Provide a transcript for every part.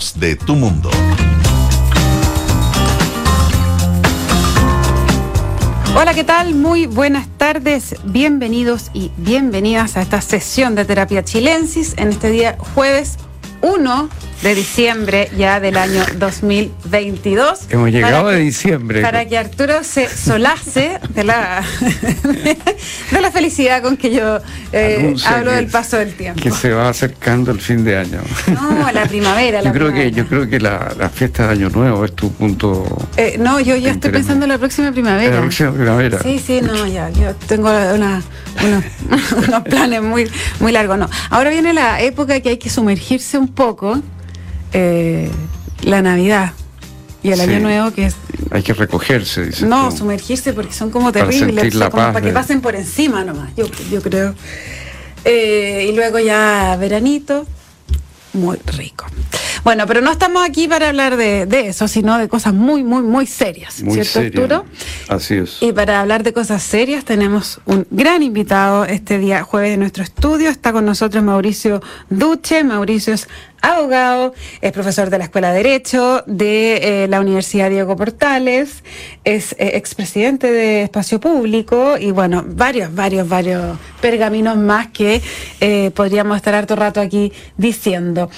de tu mundo. Hola, ¿qué tal? Muy buenas tardes, bienvenidos y bienvenidas a esta sesión de terapia chilensis en este día jueves 1 de diciembre ya del año 2022. Hemos llegado a diciembre. Para que Arturo se solace de la, de la felicidad con que yo eh, hablo del paso del tiempo. Que se va acercando el fin de año. No, la primavera. yo, creo Que, yo creo que la, fiesta de Año Nuevo es tu punto. Eh, no, yo ya estoy pensando en la próxima primavera. La próxima primavera. Sí, sí, no, ya. Yo tengo unos, unos planes muy, muy largos. No. Ahora viene la época que hay que sumergirse un poco eh, la Navidad y el Año Nuevo que es... Hay que recogerse, dice. No, sumergirse porque son como terribles, como para que pasen por encima nomás, yo, yo creo. Eh, y luego ya veranito, muy rico. Bueno, pero no estamos aquí para hablar de, eso, sino de cosas muy, muy, muy serias, ¿cierto, Arturo? Así es. Y para hablar de cosas serias tenemos un gran invitado este día jueves en nuestro estudio. Está con nosotros Mauricio Duche. Mauricio es abogado, es profesor de la Escuela de Derecho de eh, la Universidad Diego Portales, es eh, expresidente de Espacio Público y bueno, varios, varios, varios pergaminos más que eh, podríamos estar harto rato aquí diciendo.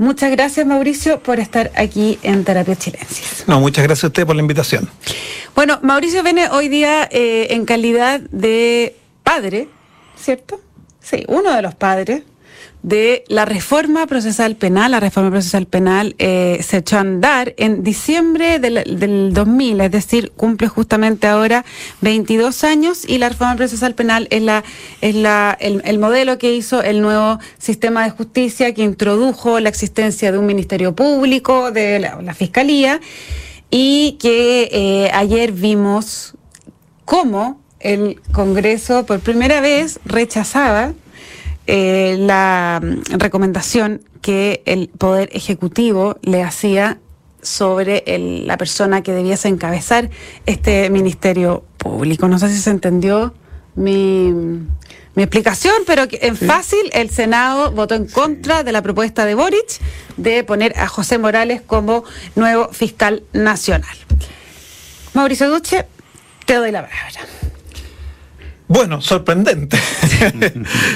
Muchas gracias, Mauricio, por estar aquí en Terapia Chilensis. No, muchas gracias a usted por la invitación. Bueno, Mauricio viene hoy día eh, en calidad de padre, ¿cierto? Sí, uno de los padres de la reforma procesal penal. La reforma procesal penal eh, se echó a andar en diciembre del, del, 2000, es decir, cumple justamente ahora 22 años y la reforma procesal penal es, la, es la, el, modelo que hizo el nuevo sistema de justicia que introdujo la existencia de un ministerio público, de la, fiscalía y que eh, ayer vimos cómo el Congreso por primera vez rechazaba eh, la recomendación que el Poder Ejecutivo le hacía sobre la persona que debiese encabezar este Ministerio Público. No sé si se entendió mi, mi explicación, pero en fácil el Senado votó en contra de la propuesta de Boric de poner a José Morales como nuevo fiscal nacional. Mauricio Duche, te doy la palabra. Bueno, sorprendente.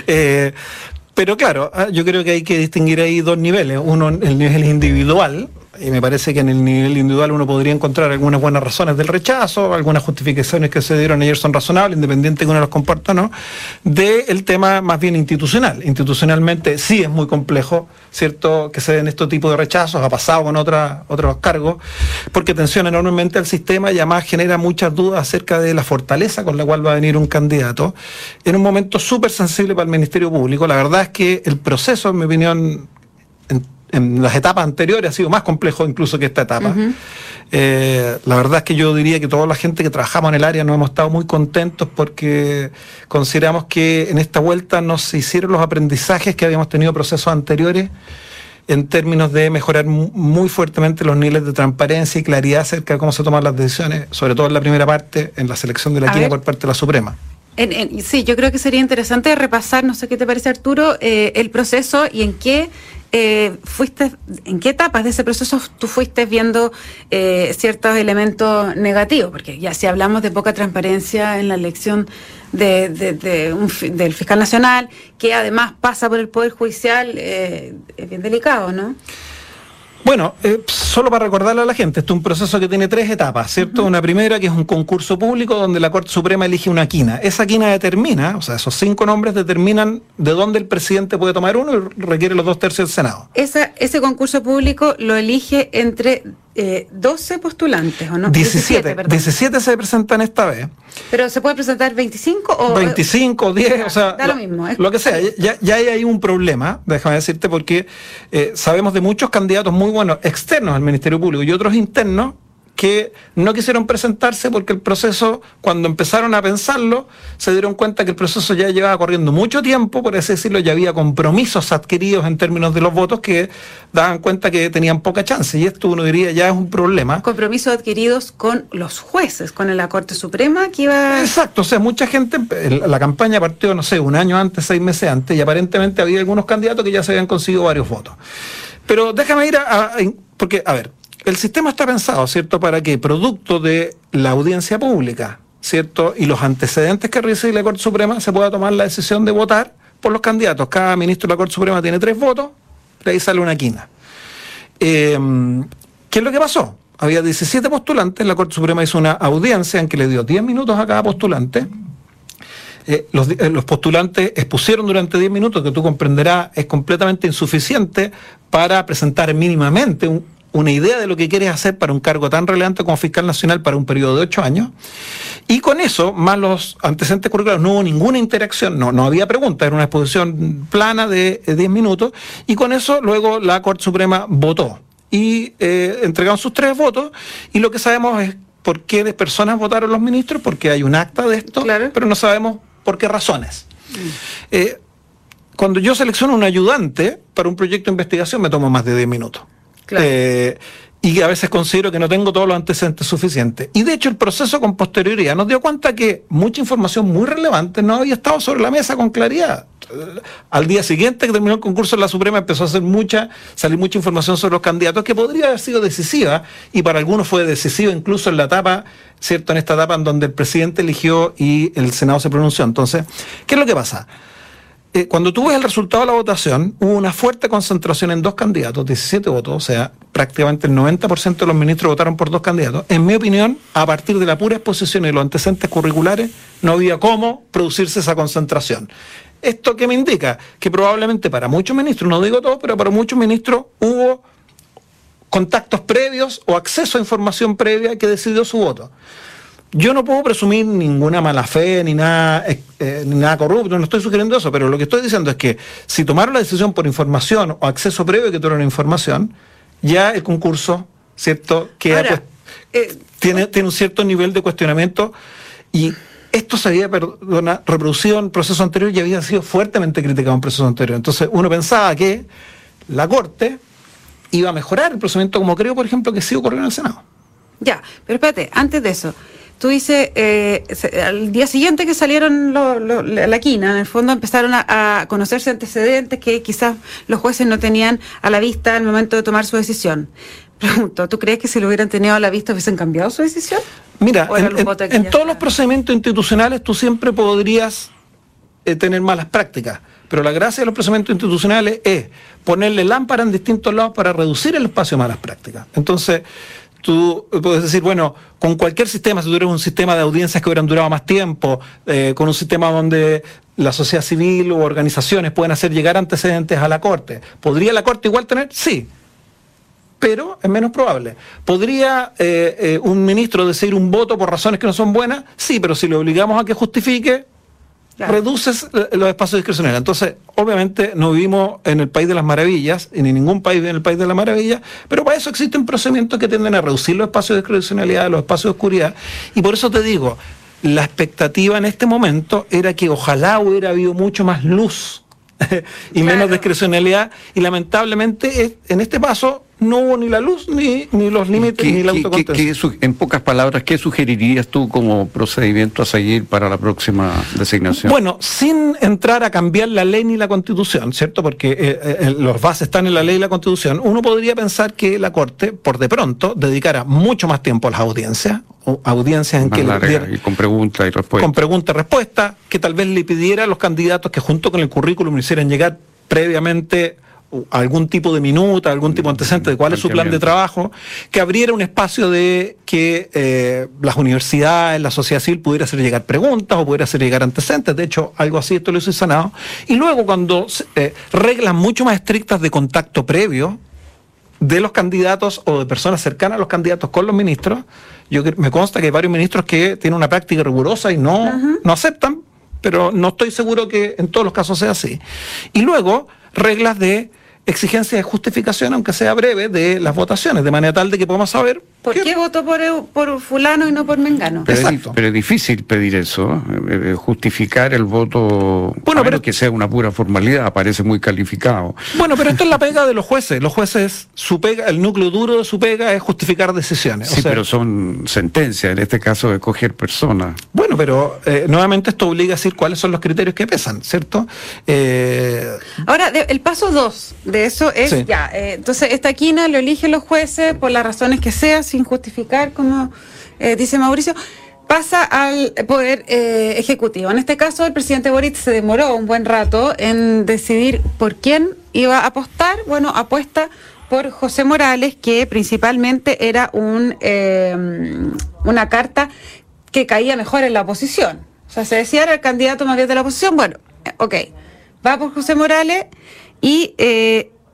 Eh, pero claro, ah, yo creo que hay que distinguir ahí dos niveles. Uno, el nivel individual, y me parece que en el nivel individual uno podría encontrar algunas buenas razones del rechazo, algunas justificaciones que se dieron ayer son razonables, independiente de que uno los comparta o no, del tema más bien institucional. Institucionalmente sí es muy complejo, ¿cierto?, que se den estos tipos de rechazos, ha pasado con otra, otros cargos, porque tensiona enormemente al sistema y además genera muchas dudas acerca de la fortaleza con la cual va a venir un candidato, en un momento súper sensible para el Ministerio Público. La verdad es que el proceso, en mi opinión, en las etapas anteriores ha sido más complejo incluso que esta etapa. Eh, la verdad es que yo diría que toda la gente que trabajamos en el área nos hemos estado muy contentos porque consideramos que en esta vuelta no se hicieron los aprendizajes que habíamos tenido procesos anteriores en términos de mejorar muy fuertemente los niveles de transparencia y claridad acerca de cómo se toman las decisiones, sobre todo en la primera parte, en la selección de la quina por parte de la Suprema. Sí, yo creo que sería interesante repasar, no sé qué te parece Arturo, eh, el proceso y en qué eh, fuiste, ¿en qué etapas de ese proceso tú fuiste viendo eh, ciertos elementos negativos? Porque ya si hablamos de poca transparencia en la elección de, del fiscal nacional, que además pasa por el Poder Judicial, eh, es bien delicado, ¿no? Bueno, eh, solo para recordarle a la gente, esto es un proceso que tiene tres etapas, ¿cierto? Una primera que es un concurso público donde la Corte Suprema elige una quina. Esa quina determina, o sea, esos cinco nombres determinan de dónde el presidente puede tomar uno y requiere los dos tercios del Senado. Esa, ese concurso público lo elige entre eh, 12 postulantes, ¿o no? 17, 17, se presentan esta vez. ¿Pero se puede presentar 25 o...? 25, 10, o sea... Da lo, mismo. Lo que sea, ya, ya hay un problema, déjame decirte, porque eh, sabemos de muchos candidatos muy buenos externos al Ministerio Público y otros internos que no quisieron presentarse porque el proceso, cuando empezaron a pensarlo, se dieron cuenta que el proceso ya llevaba corriendo mucho tiempo, por así decirlo, ya había compromisos adquiridos en términos de los votos que daban cuenta que tenían poca chance. Y esto uno diría ya es un problema. Compromisos adquiridos con los jueces, con la Corte Suprema que iba... Exacto, o sea, mucha gente, la campaña partió, no sé, un año antes, seis meses antes, y aparentemente había algunos candidatos que ya se habían conseguido varios votos. Pero déjame ir a, porque, a ver, el sistema está pensado, ¿cierto?, para que producto de la audiencia pública, ¿cierto?, y los antecedentes que recibe la Corte Suprema, se pueda tomar la decisión de votar por los candidatos. Cada ministro de la Corte Suprema tiene tres votos, de ahí sale una quina. Eh, ¿Qué es lo que pasó? Había 17 postulantes, la Corte Suprema hizo una audiencia en que le dio 10 minutos a cada postulante. Eh, eh, los, postulantes expusieron durante 10 minutos, que tú comprenderás es completamente insuficiente para presentar mínimamente una idea de lo que quieres hacer para un cargo tan relevante como fiscal nacional para un periodo de 8 años. Y con eso, más los antecedentes curriculares, no hubo ninguna interacción, no, no había preguntas, era una exposición plana de 10 minutos. Y con eso, luego la Corte Suprema votó y eh, entregaron sus tres votos y lo que sabemos es por qué personas votaron los ministros, porque hay un acta de esto, pero no sabemos por qué razones. Mm. Eh, cuando yo selecciono un ayudante para un proyecto de investigación me tomo más de 10 minutos. Eh, y a veces considero que no tengo todos los antecedentes suficientes. Y de hecho el proceso con posterioridad nos dio cuenta que mucha información muy relevante no había estado sobre la mesa con claridad. Al día siguiente que terminó el concurso la Suprema empezó a hacer mucha, salir mucha información sobre los candidatos que podría haber sido decisiva y para algunos fue decisiva incluso en la etapa, ¿cierto? En esta etapa en donde el presidente eligió y el Senado se pronunció. Entonces, ¿qué es lo que pasa? Eh, cuando tú ves el resultado de la votación, hubo una fuerte concentración en dos candidatos, 17 votos, o sea, prácticamente el 90% de los ministros votaron por dos candidatos. En mi opinión, a partir de la pura exposición y los antecedentes curriculares, no había cómo producirse esa concentración. ¿Esto qué me indica? Que probablemente para muchos ministros, no digo todos, pero para muchos ministros hubo contactos previos o acceso a información previa que decidió su voto. Yo no puedo presumir ninguna mala fe ni nada, eh, eh, ni nada corrupto, no estoy sugiriendo eso, pero lo que estoy diciendo es que si tomaron la decisión por información o acceso previo que tuvieron información, ya el concurso, ¿cierto? Queda, pues, eh, tiene, tiene un cierto nivel de cuestionamiento y esto se había perdona, reproducido en procesos anteriores y había sido fuertemente criticado en procesos anteriores. Entonces uno pensaba que la Corte iba a mejorar el procedimiento como creo, por ejemplo, que sí ocurrió en el Senado. Ya, pero espérate, antes de eso, tú dices, eh, al día siguiente que salieron la quina, en el fondo empezaron a, conocerse antecedentes que quizás los jueces no tenían a la vista al momento de tomar su decisión. Pregunto, ¿tú crees que si lo hubieran tenido a la vista hubiesen cambiado su decisión? Mira, en, todos los procedimientos institucionales tú siempre podrías eh, tener malas prácticas, pero la gracia de los procedimientos institucionales es ponerle lámpara en distintos lados para reducir el espacio de malas prácticas. Entonces, tú puedes decir, bueno, con cualquier sistema, si tuvieras un sistema de audiencias que hubieran durado más tiempo, eh, con un sistema donde la sociedad civil u organizaciones pueden hacer llegar antecedentes a la Corte, ¿podría la Corte igual tener? Sí, pero es menos probable. ¿Podría eh, eh, un ministro decir un voto por razones que no son buenas? Sí, pero si le obligamos a que justifique, reduces los espacios discrecionales. Entonces, obviamente, no vivimos en el país de las maravillas, y ni ningún país vive en el país de las maravillas, pero para eso existen procedimientos que tienden a reducir los espacios de discrecionalidad, los espacios de oscuridad, y por eso te digo, la expectativa en este momento era que ojalá hubiera habido mucho más luz y menos discrecionalidad, y lamentablemente en este paso no hubo ni la luz, ni, ni los límites, ni la autocontención. en pocas palabras, ¿qué sugerirías tú como procedimiento a seguir para la próxima designación? Bueno, sin entrar a cambiar la ley ni la constitución, ¿cierto? Porque eh, eh, los bases están en la ley y la constitución, uno podría pensar que la Corte, por de pronto, dedicara mucho más tiempo a las audiencias, audiencias en que... y con pregunta y respuesta. Con pregunta y respuesta, que tal vez le pidiera a los candidatos que junto con el currículum hicieran llegar previamente algún tipo de minuta, algún tipo de antecedente de cuál es su plan de trabajo, que abriera un espacio de que eh, las universidades, la sociedad civil pudiera hacer llegar preguntas o pudiera hacer llegar antecedentes. De hecho, algo así esto lo hizo el Senado. Y luego cuando eh, reglas mucho más estrictas de contacto previo de los candidatos o de personas cercanas a los candidatos con los ministros, yo me consta que hay varios ministros que tienen una práctica rigurosa y no, no aceptan, pero no estoy seguro que en todos los casos sea así. Y luego reglas de exigencia de justificación, aunque sea breve, de las votaciones, de manera tal de que podamos saber ¿Por qué, votó por, por, fulano y no por mengano? Pero es, pero es, difícil pedir eso, eh, eh, justificar el voto, bueno, pero que sea una pura formalidad, parece muy calificado. Bueno, pero esto es la pega de los jueces. Los jueces, su pega, el núcleo duro de su pega es justificar decisiones. Sí, pero son sentencias, en este caso de coger personas. Bueno, pero eh, nuevamente esto obliga a decir cuáles son los criterios que pesan, ¿cierto? Ahora, el paso dos de eso es ya, entonces esta quina lo eligen los jueces por las razones que sean sin justificar, como eh, dice Mauricio, pasa al poder eh, ejecutivo. En este caso, el presidente Boric se demoró un buen rato en decidir por quién iba a apostar. Bueno, apuesta por José Morales, que principalmente era un, eh, una carta que caía mejor en la oposición. O sea, se decía era el candidato más bien de la oposición. Bueno, ok, va por José Morales y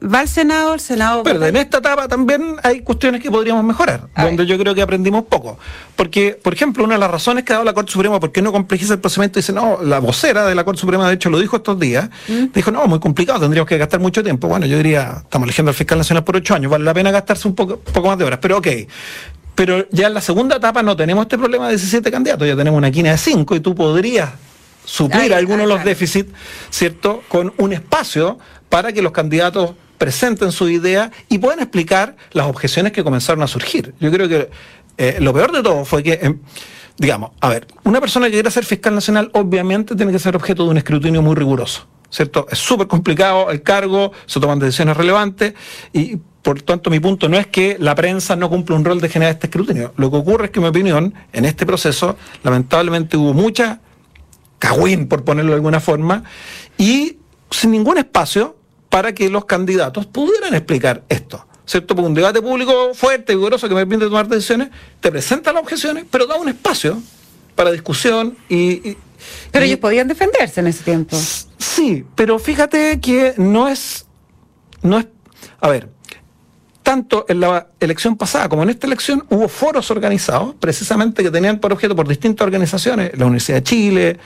va al Senado, el Senado... Pero en esta etapa también hay cuestiones que podríamos mejorar, donde yo creo que aprendimos poco. Porque, por ejemplo, una de las razones que ha dado la Corte Suprema por qué no complejiza el procedimiento, dice, no, la vocera de la Corte Suprema, de hecho, lo dijo estos días, ¿Mm? dijo, no, muy complicado, tendríamos que gastar mucho tiempo. Bueno, yo diría, estamos eligiendo al fiscal nacional por ocho años, vale la pena gastarse un poco, poco más de horas, pero ok. Pero ya en la segunda etapa no tenemos este problema de 17 candidatos, ya tenemos una quina de 5 y tú podrías suplir algunos de los déficits, ¿cierto?, con un espacio para que los candidatos presenten su idea y puedan explicar las objeciones que comenzaron a surgir. Yo creo que eh, lo peor de todo fue que, em, digamos, a ver, una persona que quiera ser fiscal nacional obviamente tiene que ser objeto de un escrutinio muy riguroso. ¿Cierto? Es súper complicado el cargo, se toman decisiones relevantes y por tanto mi punto no es que la prensa no cumpla un rol de generar este escrutinio. Lo que ocurre es que, en mi opinión, en este proceso, lamentablemente hubo mucha cagüín, por ponerlo de alguna forma, y sin ningún espacio para que los candidatos pudieran explicar esto. ¿Cierto? Porque un debate público fuerte, vigoroso, que me permite tomar decisiones, te presenta las objeciones, pero da un espacio para discusión y... pero ellos podían defenderse en ese tiempo. Sí, pero fíjate que no es... No es a ver, tanto en la elección pasada como en esta elección hubo foros organizados, precisamente que tenían por objeto por distintas organizaciones, la Universidad de Chile,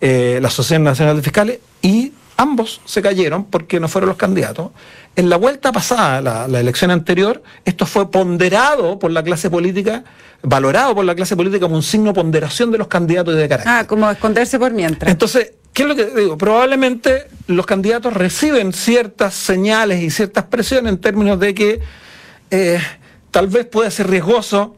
eh, la Asociación Nacional de Fiscales, y ambos se cayeron porque no fueron los candidatos. En la vuelta pasada, la, elección anterior, esto fue ponderado por la clase política, valorado por la clase política como un signo de ponderación de los candidatos de carácter. Ah, como esconderse por mientras. Entonces, ¿qué es lo que digo? Probablemente los candidatos reciben ciertas señales y ciertas presiones en términos de que eh, tal vez puede ser riesgoso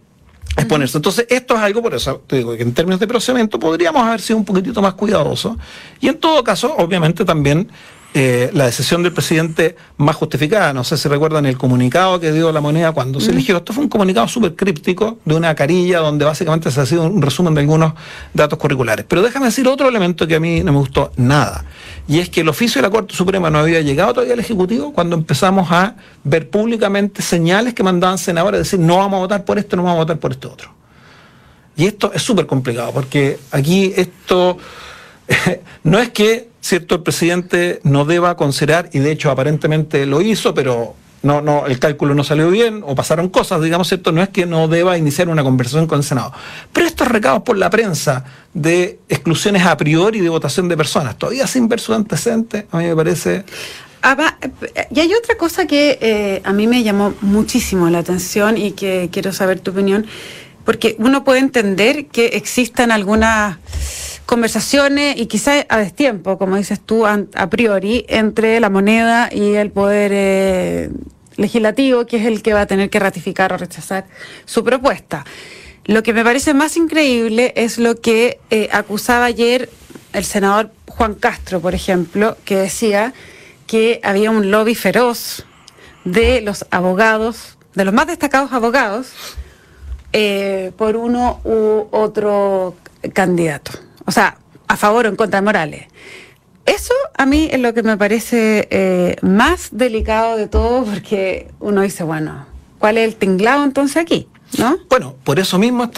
exponerse. Entonces, esto es algo, por eso te digo que en términos de procedimiento podríamos haber sido un poquitito más cuidadosos. Y en todo caso, obviamente también eh, la decisión del presidente más justificada. No sé si recuerdan el comunicado que dio la moneda cuando se eligió. Esto fue un comunicado súper críptico de una carilla donde básicamente se ha sido un resumen de algunos datos curriculares. Pero déjame decir otro elemento que a mí no me gustó nada. Y es que el oficio de la Corte Suprema no había llegado todavía al Ejecutivo cuando empezamos a ver públicamente señales que mandaban senadores decir no vamos a votar por esto, no vamos a votar por esto otro. Y esto es súper complicado porque aquí esto no es que cierto el presidente no deba considerar, y de hecho aparentemente lo hizo, pero no, no, el cálculo no salió bien o pasaron cosas, digamos, ¿cierto? No es que no deba iniciar una conversación con el Senado. Pero estos recados por la prensa de exclusiones a priori de votación de personas, todavía sin ver su antecedente, a mí me parece... y hay otra cosa que eh, a mí me llamó muchísimo la atención y que quiero saber tu opinión, porque uno puede entender que existan algunas conversaciones y quizás a destiempo, como dices tú, a, priori, entre la moneda y el poder eh, legislativo, que es el que va a tener que ratificar o rechazar su propuesta. Lo que me parece más increíble es lo que eh, acusaba ayer el senador Juan Castro, por ejemplo, que decía que había un lobby feroz de los abogados, de los más destacados abogados, eh, por uno u otro candidato o sea, a favor o en contra de Morales. Eso a mí es lo que me parece eh, más delicado de todo porque uno dice, bueno, ¿cuál es el tinglado entonces aquí? ¿No? Bueno, por eso mismo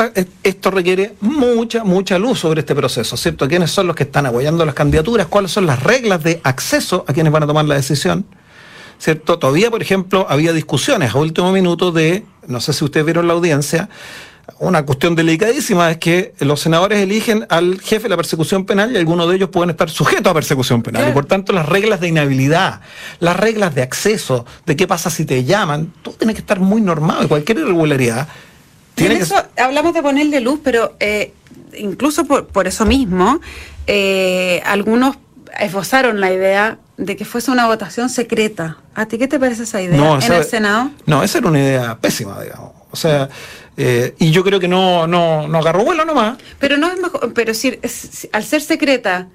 esto requiere mucha, mucha luz sobre este proceso, ¿cierto? ¿Quiénes son los que están apoyando las candidaturas? ¿Cuáles son las reglas de acceso a quienes van a tomar la decisión? ¿Cierto? Todavía, por ejemplo, había discusiones a último minuto de, no sé si ustedes vieron la audiencia, una cuestión delicadísima es que los senadores eligen al jefe de la persecución penal y algunos de ellos pueden estar sujetos a persecución penal. Y por tanto, las reglas de inhabilidad, las reglas de acceso, de qué pasa si te llaman, todo tiene que estar muy normado y cualquier irregularidad Tiene eso hablamos de ponerle luz, pero eh, incluso por, eso mismo, eh, algunos esbozaron la idea de que fuese una votación secreta. ¿A ti qué te parece esa idea en el Senado? No, esa era una idea pésima, digamos. O sea, eh, y yo creo que no, no, no agarró vuelo nomás. Pero no es mejor, pero si, al ser secreta,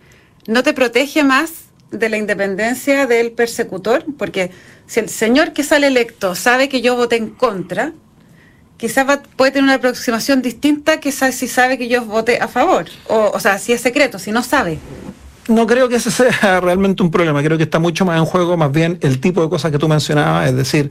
¿no te protege más de la independencia del persecutor? Porque si el señor que sale electo sabe que yo voté en contra, quizás puede tener una aproximación distinta que si sabe que yo voté a favor. O, o sea, si es secreto, si no sabe no creo que ese sea realmente un problema, creo que está mucho más en juego más bien el tipo de cosas que tú mencionabas, es decir,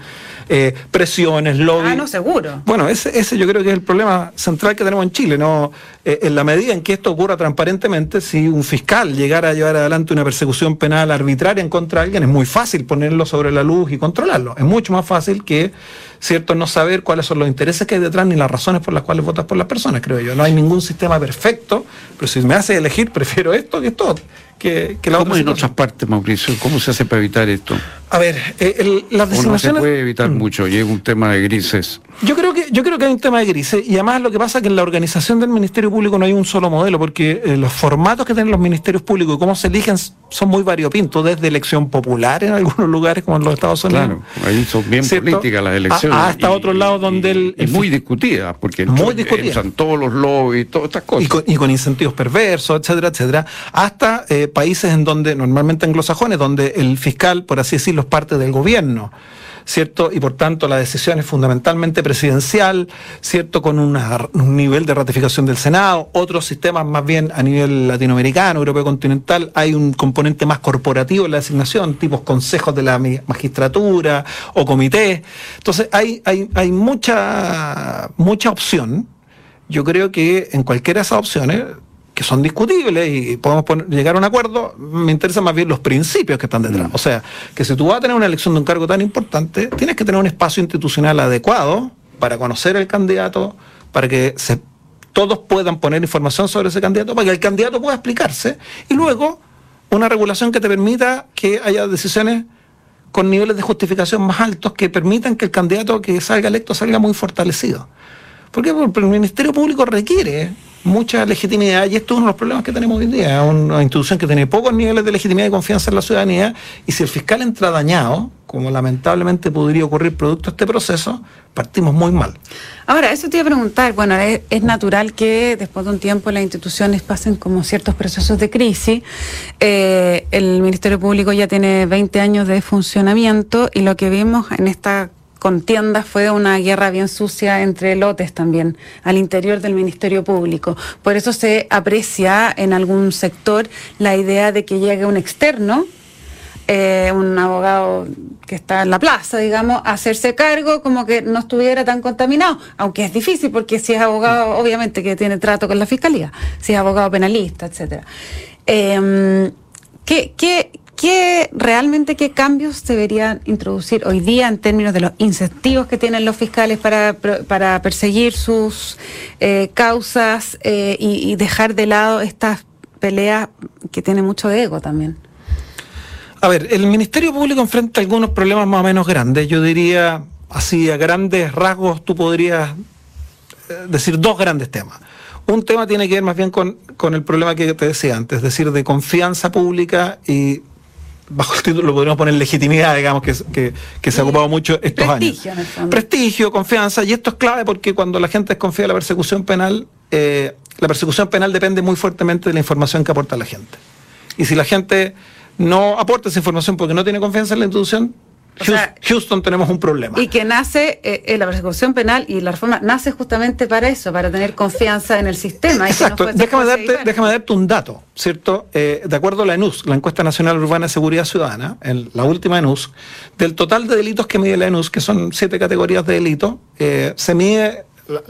eh, presiones, lobby. Ah, no, seguro. Bueno, ese, ese yo creo que es el problema central que tenemos en Chile, ¿no? Eh, en la medida en que esto ocurra transparentemente, si un fiscal llegara a llevar adelante una persecución penal arbitraria en contra de alguien, es muy fácil ponerlo sobre la luz y controlarlo. Es mucho más fácil que, ¿cierto?, no saber cuáles son los intereses que hay detrás ni las razones por las cuales votas por las personas, creo yo. No hay ningún sistema perfecto, pero si me hace elegir, prefiero esto que esto que, que la ¿Cómo en otras partes, Mauricio? ¿Cómo se hace para evitar esto? A ver, eh, las designaciones... no se puede evitar mm. mucho y es un tema de grises. Yo creo que yo creo que hay un tema de grises y además lo que pasa es que en la organización del Ministerio Público no hay un solo modelo porque eh, los formatos que tienen los ministerios públicos y cómo se eligen son muy variopintos, desde elección popular en algunos lugares como en los Estados Unidos. Claro, ahí son bien políticas las elecciones. hasta otros lados donde el... Y muy discutidas, porque muy discutidas. todos los lobbies, todas estas cosas. Y con, incentivos perversos, etcétera, etcétera. Hasta eh, países en donde, normalmente anglosajones, donde el fiscal, por así decirlo, es parte del gobierno. ¿cierto? Y por tanto la decisión es fundamentalmente presidencial, ¿cierto? Con un nivel de ratificación del Senado, otros sistemas más bien a nivel latinoamericano, europeo continental, hay un componente más corporativo en la designación, tipos consejos de la magistratura o comité. Entonces hay, hay, hay mucha, mucha opción. Yo creo que en cualquiera de esas opciones que son discutibles y podemos llegar a un acuerdo, me interesan más bien los principios que están detrás. Mm. O sea, que si tú vas a tener una elección de un cargo tan importante, tienes que tener un espacio institucional adecuado para conocer al candidato, para que se, todos puedan poner información sobre ese candidato, para que el candidato pueda explicarse, y luego una regulación que te permita que haya decisiones con niveles de justificación más altos que permitan que el candidato que salga electo salga muy fortalecido. Porque el Ministerio Público requiere mucha legitimidad y esto es uno de los problemas que tenemos hoy en día, una institución que tiene pocos niveles de legitimidad y confianza en la ciudadanía y si el fiscal entra dañado, como lamentablemente podría ocurrir producto de este proceso, partimos muy mal. Ahora, eso te iba a preguntar, bueno, es, natural que después de un tiempo las instituciones pasen como ciertos procesos de crisis. Eh, el Ministerio Público ya tiene 20 años de funcionamiento y lo que vimos en esta contienda fue una guerra bien sucia entre lotes también al interior del Ministerio Público. Por eso se aprecia en algún sector la idea de que llegue un externo, eh, un abogado que está en la plaza, digamos, a hacerse cargo como que no estuviera tan contaminado, aunque es difícil porque si es abogado, obviamente que tiene trato con la fiscalía, si es abogado penalista, etcétera. Eh, ¿qué, qué, ¿Qué realmente qué cambios deberían introducir hoy día en términos de los incentivos que tienen los fiscales para, para perseguir sus eh, causas eh, y, dejar de lado estas peleas que tienen mucho ego también? A ver, el Ministerio Público enfrenta algunos problemas más o menos grandes. Yo diría, así a grandes rasgos, tú podrías eh, decir dos grandes temas. Un tema tiene que ver más bien con, con, el problema que te decía antes, es decir, de confianza pública y bajo el título podríamos poner legitimidad, digamos, que, que, se ha ocupado mucho estos Prestigio, años. Prestigio, confianza, y esto es clave porque cuando la gente desconfía de la persecución penal, eh, la persecución penal depende muy fuertemente de la información que aporta la gente. Y si la gente no aporta esa información porque no tiene confianza en la institución, Houston, tenemos un problema. Y que nace, eh, la persecución penal y la reforma nace justamente para eso, para tener confianza en el sistema. Exacto. déjame, darte, déjame darte un dato, ¿cierto? Eh, de acuerdo a la ENUS, la Encuesta Nacional Urbana de Seguridad Ciudadana, en la última ENUS, del total de delitos que mide la ENUS, que son siete categorías de delito, eh, se mide,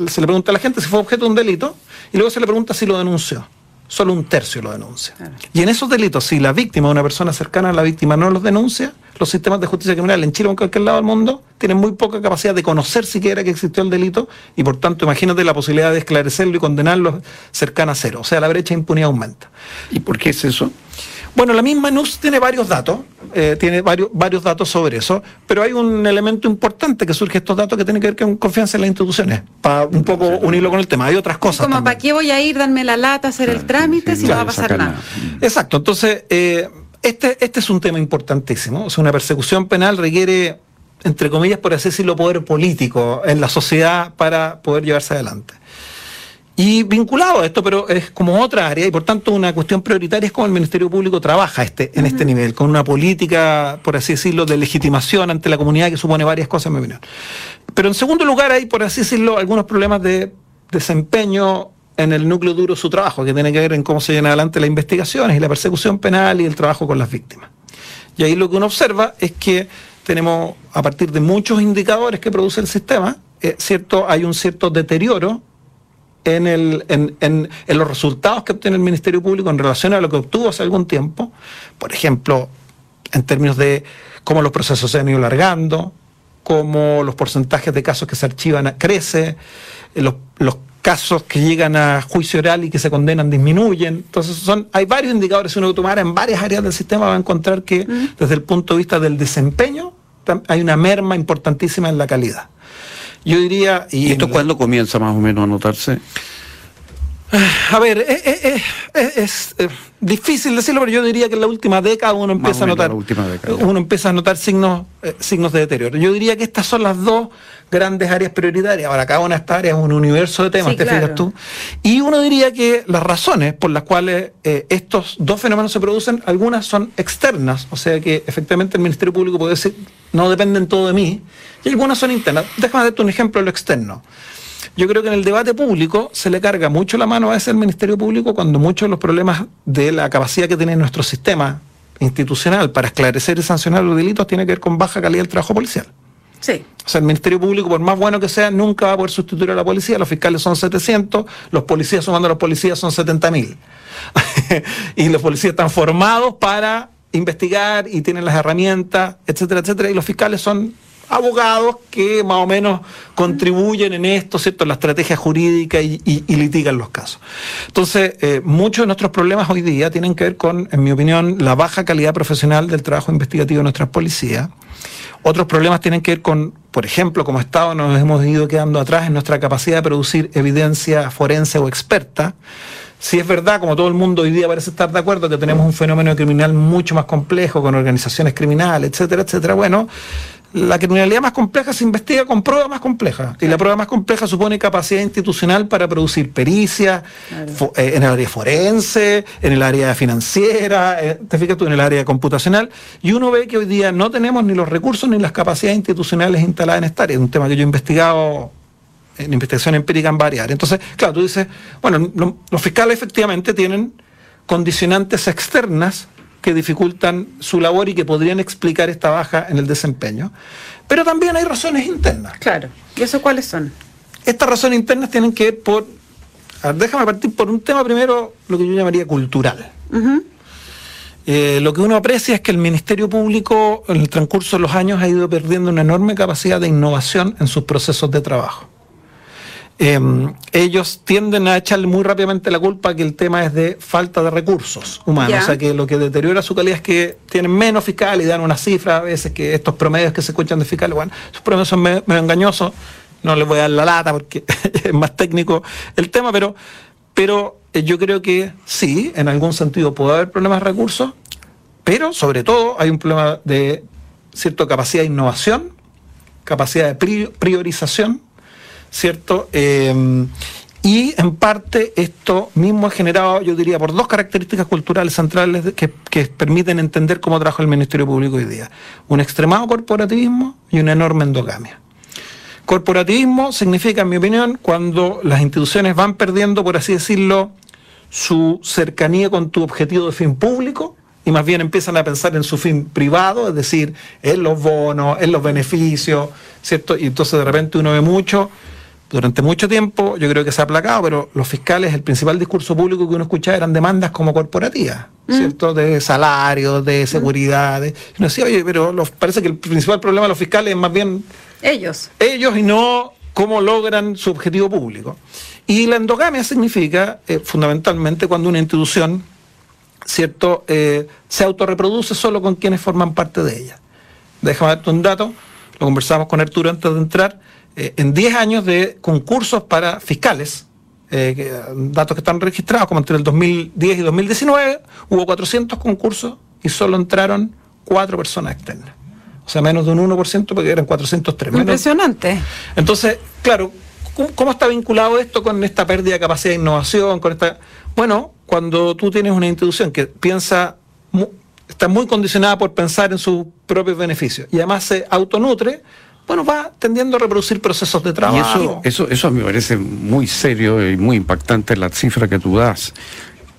se le pregunta a la gente si fue objeto de un delito y luego se le pregunta si lo denunció solo un tercio lo denuncia. Y en esos delitos, si la víctima, una persona cercana a la víctima, no los denuncia, los sistemas de justicia criminal en Chile o en cualquier lado del mundo tienen muy poca capacidad de conocer siquiera que existió el delito y por tanto imagínate la posibilidad de esclarecerlo y condenarlo cercana a cero. O sea, la brecha de impunidad aumenta. ¿Y por qué es eso? Bueno, la misma NUS tiene varios datos, eh, tiene varios, varios datos sobre eso, pero hay un elemento importante que surge estos datos que tiene que ver con confianza en las instituciones, para un poco unirlo con el tema. Hay otras cosas. Como, ¿para qué voy a ir, darme la lata, hacer el trámite si no va a pasar nada? Exacto, entonces, eh, este, este es un tema importantísimo. O sea, una persecución penal requiere, entre comillas, por así decirlo, poder político en la sociedad para poder llevarse adelante. Y vinculado a esto, pero es como otra área y por tanto una cuestión prioritaria es cómo el Ministerio Público trabaja este, en este nivel, con una política, por así decirlo, de legitimación ante la comunidad que supone varias cosas, en mi opinión. Pero en segundo lugar hay, por así decirlo, algunos problemas de desempeño en el núcleo duro de su trabajo, que tiene que ver en cómo se llevan adelante las investigaciones y la persecución penal y el trabajo con las víctimas. Y ahí lo que uno observa es que tenemos, a partir de muchos indicadores que produce el sistema, eh, cierto, hay un cierto deterioro en, el, en, en, en, los resultados que obtiene el Ministerio Público en relación a lo que obtuvo hace algún tiempo, por ejemplo, en términos de cómo los procesos se han ido alargando, cómo los porcentajes de casos que se archivan crece, eh, los, los casos que llegan a juicio oral y que se condenan disminuyen. Entonces son, hay varios indicadores, si uno tomara en varias áreas del sistema va a encontrar que desde el punto de vista del desempeño hay una merma importantísima en la calidad. Yo diría... ¿Y, esto cuándo comienza más o menos a notarse? A ver, eh, eh, eh, es, difícil decirlo, pero yo diría que en la última década uno empieza a notar uno empieza a notar signos signos de deterioro. Yo diría que estas son las dos grandes áreas prioritarias. Ahora, cada una de estas áreas es un universo de temas, te fijas tú. Y uno diría que las razones por las cuales estos dos fenómenos se producen, algunas son externas, o sea que efectivamente el Ministerio Público puede decir, no dependen todo de mí, y algunas son internas. Déjame darte un ejemplo de lo externo. Yo creo que en el debate público se le carga mucho la mano a ese Ministerio Público cuando muchos de los problemas de la capacidad que tiene nuestro sistema institucional para esclarecer y sancionar los delitos tiene que ver con baja calidad del trabajo policial. Sí. O sea, el Ministerio Público, por más bueno que sea, nunca va a poder sustituir a la policía. Los fiscales son 700, los policías, sumando a los policías, son 70.000. y los policías están formados para investigar y tienen las herramientas, etcétera, etcétera. Y los fiscales son abogados que más o menos contribuyen en esto, ¿cierto? En la estrategia jurídica y, litigan los casos. Entonces, eh, muchos de nuestros problemas hoy día tienen que ver con, en mi opinión, la baja calidad profesional del trabajo investigativo de nuestras policías. Otros problemas tienen que ver con, por ejemplo, como Estado nos hemos ido quedando atrás en nuestra capacidad de producir evidencia forense o experta. Si es verdad, como todo el mundo hoy día parece estar de acuerdo, que tenemos un fenómeno criminal mucho más complejo, con organizaciones criminales, etcétera, etcétera, bueno, la criminalidad más compleja se investiga con prueba más compleja. Y la prueba más compleja supone capacidad institucional para producir pericia eh, en el área forense, en el área financiera, eh, te fijas tú, en el área computacional. Y uno ve que hoy día no tenemos ni los recursos ni las capacidades institucionales instaladas en esta área. Es un tema que yo he investigado en investigación empírica en varias áreas. Entonces, claro, tú dices, bueno, los fiscales efectivamente tienen condicionantes externas que dificultan su labor y que podrían explicar esta baja en el desempeño. Pero también hay razones internas. Claro. ¿Y eso cuáles son? Estas razones internas tienen que ver por... déjame partir por un tema primero, lo que yo llamaría cultural. Eh, lo que uno aprecia es que el Ministerio Público en el transcurso de los años ha ido perdiendo una enorme capacidad de innovación en sus procesos de trabajo. Em, ellos tienden a echarle muy rápidamente la culpa que el tema es de falta de recursos humanos. O sea, que lo que deteriora su calidad es que tienen menos fiscal y dan una cifra a veces que estos promedios que se escuchan de fiscales, bueno, esos promedios son medio, engañosos. No les voy a dar la lata porque es más técnico el tema, pero, pero eh, yo creo que sí, en algún sentido puede haber problemas de recursos, pero sobre todo hay un problema de cierta capacidad de innovación, capacidad de priorización ¿cierto? Em, y en parte esto mismo es generado, yo diría, por dos características culturales centrales que, permiten entender cómo trabaja el Ministerio Público hoy día. Un extremado corporativismo y una enorme endogamia. Corporativismo significa, en mi opinión, cuando las instituciones van perdiendo, por así decirlo, su cercanía con tu objetivo de fin público y más bien empiezan a pensar en su fin privado, es decir, en los bonos, en los beneficios, ¿cierto? Y entonces de repente uno ve mucho durante mucho tiempo yo creo que se ha aplacado, pero los fiscales, el principal discurso público que uno escuchaba eran demandas como corporativas, mm. ¿cierto? De salarios, de mm. seguridad. Y uno decía, oye, pero los, parece que el principal problema de los fiscales es más bien... Ellos. Ellos y no cómo logran su objetivo público. Y la endogamia significa, eh, fundamentalmente, cuando una institución ¿cierto? Eh, se autorreproduce solo con quienes forman parte de ella. Déjame darte un dato, lo conversamos con Arturo antes de entrar, eh, en 10 años de concursos para fiscales, eh, datos que están registrados, como entre el 2010 y 2019, hubo 400 concursos y solo entraron cuatro personas externas. O sea, menos de un 1% porque eran 403. Impresionante. Entonces, claro, ¿cómo, está vinculado esto con esta pérdida de capacidad de innovación? Con esta... Bueno, cuando tú tienes una institución que piensa, está muy condicionada por pensar en sus propios beneficios y además se autonutre, bueno, va tendiendo a reproducir procesos de trabajo. Y eso, eso, eso me parece muy serio y muy impactante la cifra que tú das.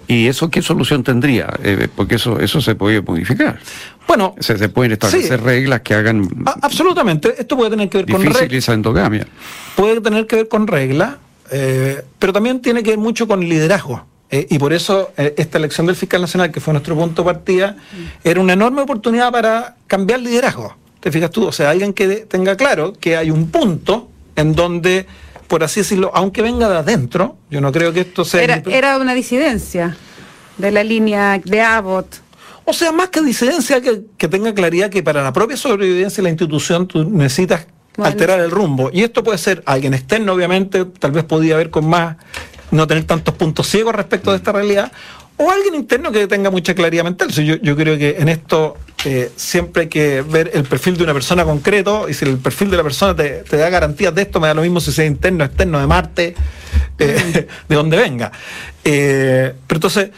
¿Y eso qué solución tendría? Eh, porque eso, eso se puede modificar. Bueno, se, se pueden establecer reglas que hagan. absolutamente. Esto puede tener que ver con reglas. endogamia. Puede tener que ver con reglas, eh, pero también tiene que ver mucho con liderazgo. Eh, y por eso esta elección del fiscal nacional, que fue nuestro punto de partida, era una enorme oportunidad para cambiar liderazgo. ¿Te fijas tú? O sea, alguien que tenga claro que hay un punto en donde por así decirlo, aunque venga de adentro, yo no creo que esto sea... Era, era una disidencia de la línea de Abbott. O sea, más que disidencia, que, que tenga claridad que para la propia sobrevivencia de la institución tú necesitas alterar el rumbo. Y esto puede ser alguien externo, obviamente, tal vez podía haber con más, no tener tantos puntos ciegos respecto de esta realidad, o alguien interno que tenga mucha claridad mental. Yo, yo creo que en esto eh, siempre hay que ver el perfil de una persona concreto y si el perfil de la persona te, da garantías de esto, me da lo mismo si sea interno, externo, de Marte, eh, de donde venga. Eh, pero entonces,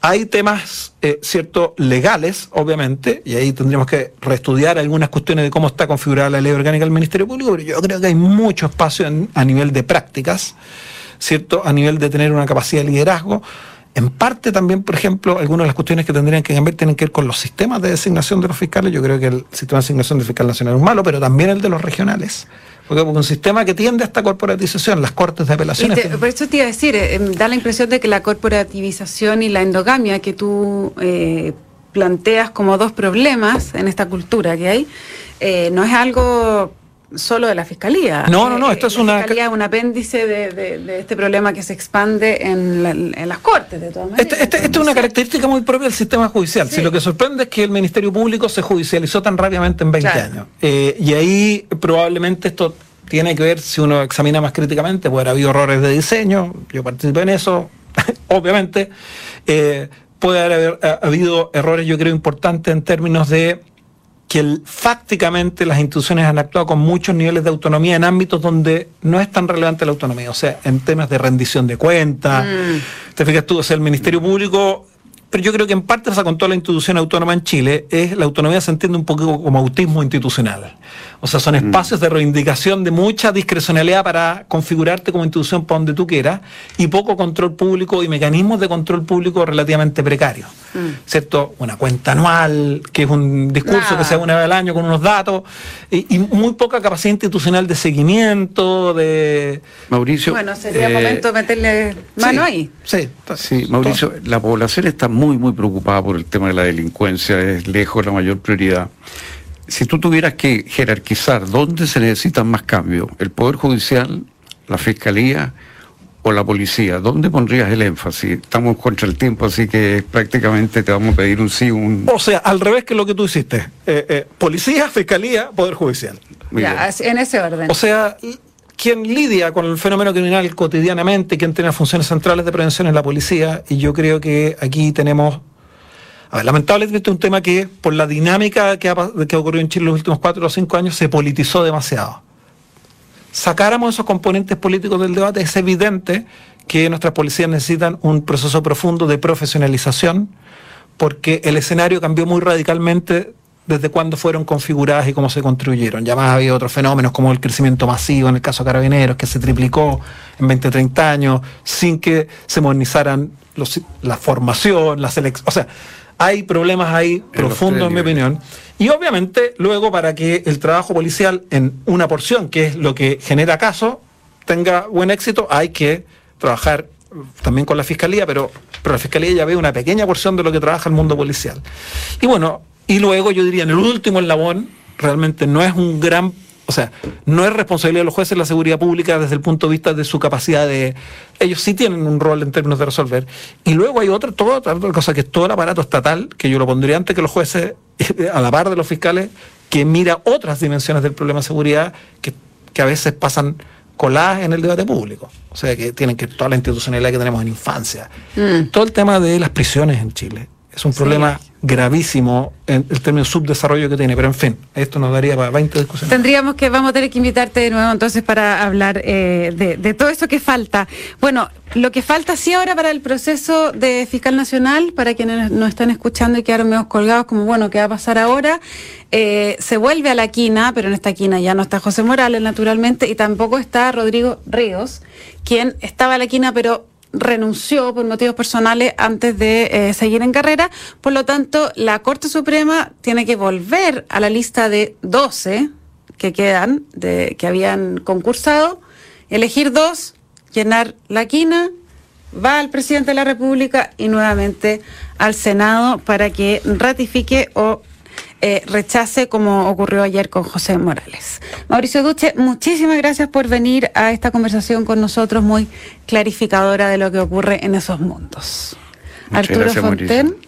hay temas, cierto, legales, obviamente, y ahí tendríamos que reestudiar algunas cuestiones de cómo está configurada la ley orgánica del Ministerio Público, pero yo creo que hay mucho espacio a nivel de prácticas, ¿cierto? A nivel de tener una capacidad de liderazgo en parte también, por ejemplo, algunas de las cuestiones que tendrían que cambiar tienen que ver con los sistemas de designación de los fiscales. Yo creo que el sistema de designación del fiscal nacional es malo, pero también el de los regionales. Porque un sistema que tiende a esta corporatización, las cortes de apelaciones. por eso te iba a decir, eh, em, da la impresión de que la corporativización y la endogamia que tú eh, planteas como dos problemas en esta cultura que hay, eh, no es algo solo de la fiscalía. No, no, no, esto es la una. Fiscalía es un apéndice de, este problema que se expande en, las cortes, de todas maneras. Esta este, es una característica muy propia del sistema judicial. Si lo que sorprende es que el Ministerio Público se judicializó tan rápidamente en 20 años. Eh, y ahí probablemente esto tiene que ver, si uno examina más críticamente, puede haber habido errores de diseño, yo participé en eso, obviamente. Eh, puede haber habido errores, yo creo, importantes en términos de que fácticamente las instituciones han actuado con muchos niveles de autonomía en ámbitos donde no es tan relevante la autonomía, o sea, en temas de rendición de cuentas. Mm. Te fijas tú, o sea, el Ministerio Público pero yo creo que en parte, o con toda la institución autónoma en Chile, es la autonomía se entiende un poco como autismo institucional. O sea, son mm. espacios de reivindicación de mucha discrecionalidad para configurarte como institución para donde tú quieras y poco control público y mecanismos de control público relativamente precarios. Mm. ¿Cierto? Una cuenta anual, que es un discurso que se hace una vez al año con unos datos y, muy poca capacidad institucional de seguimiento, de... Mauricio... Bueno, sería momento de meterle mano ahí. Sí, sí Mauricio, la población está muy, muy preocupada por el tema de la delincuencia, es lejos la mayor prioridad. Si tú tuvieras que jerarquizar dónde se necesitan más cambios, el Poder Judicial, la Fiscalía o la Policía, ¿dónde pondrías el énfasis? Estamos contra el tiempo, así que prácticamente te vamos a pedir un sí, un... O sea, al revés que lo que tú hiciste. Eh, eh, policía, Fiscalía, Poder Judicial. ya, en ese orden. O sea, quien lidia con el fenómeno criminal cotidianamente, quien tiene funciones centrales de prevención es la policía, y yo creo que aquí tenemos, a ver, lamentablemente un tema que por la dinámica que ha, que ocurrido en Chile en los últimos cuatro o cinco años se politizó demasiado. Sacáramos esos componentes políticos del debate, es evidente que nuestras policías necesitan un proceso profundo de profesionalización, porque el escenario cambió muy radicalmente desde cuándo fueron configuradas y cómo se construyeron. Ya más había otros fenómenos como el crecimiento masivo en el caso de Carabineros, que se triplicó en 20, 30 años sin que se modernizaran la formación, la selección. O sea, hay problemas ahí profundos, en mi opinión. Y obviamente, luego, para que el trabajo policial en una porción, que es lo que genera caso, tenga buen éxito, hay que trabajar también con la fiscalía, pero, pero la fiscalía ya ve una pequeña porción de lo que trabaja el mundo policial. Y bueno, y luego yo diría, en el último eslabón, realmente no es un gran O sea, no es responsabilidad de los jueces la seguridad pública desde el punto de vista de su capacidad de... Ellos sí tienen un rol en términos de resolver. Y luego hay otra, toda otra cosa, que es todo el aparato estatal, que yo lo pondría antes que los jueces, a la par de los fiscales, que mira otras dimensiones del problema de seguridad que, que a veces pasan coladas en el debate público. O sea, que tienen que toda la institucionalidad que tenemos en infancia. Mm. Todo el tema de las prisiones en Chile. Es un problema gravísimo en el término subdesarrollo que tiene, pero en fin, esto nos daría para 20 discusiones. Tendríamos que, vamos a tener que invitarte de nuevo entonces para hablar eh, de, todo eso que falta. Bueno, lo que falta sí ahora para el proceso de fiscal nacional, para quienes nos están escuchando y quedaron medio colgados, como bueno, ¿qué va a pasar ahora? Eh, se vuelve a la quina, pero en esta quina ya no está José Morales, naturalmente, y tampoco está Rodrigo Ríos, quien estaba a la quina, pero renunció por motivos personales antes de eh, seguir en carrera. Por lo tanto, la Corte Suprema tiene que volver a la lista de 12 que quedan, de, que habían concursado, elegir dos, llenar la quina, va al presidente de la República y nuevamente al Senado para que ratifique o eh, rechace como ocurrió ayer con José Morales. Mauricio Duche, muchísimas gracias por venir a esta conversación con nosotros, muy clarificadora de lo que ocurre en esos mundos. Arturo Fonten.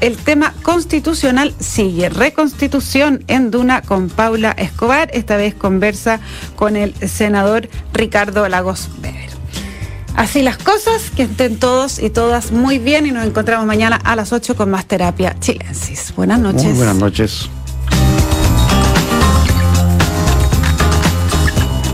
el tema constitucional sigue. Reconstitución en Duna con Paula Escobar. Esta vez conversa con el senador Ricardo Lagos Weber. Así las cosas, que estén todos y todas muy bien y nos encontramos mañana a las 8 con más terapia chilensis. Buenas noches. buenas noches.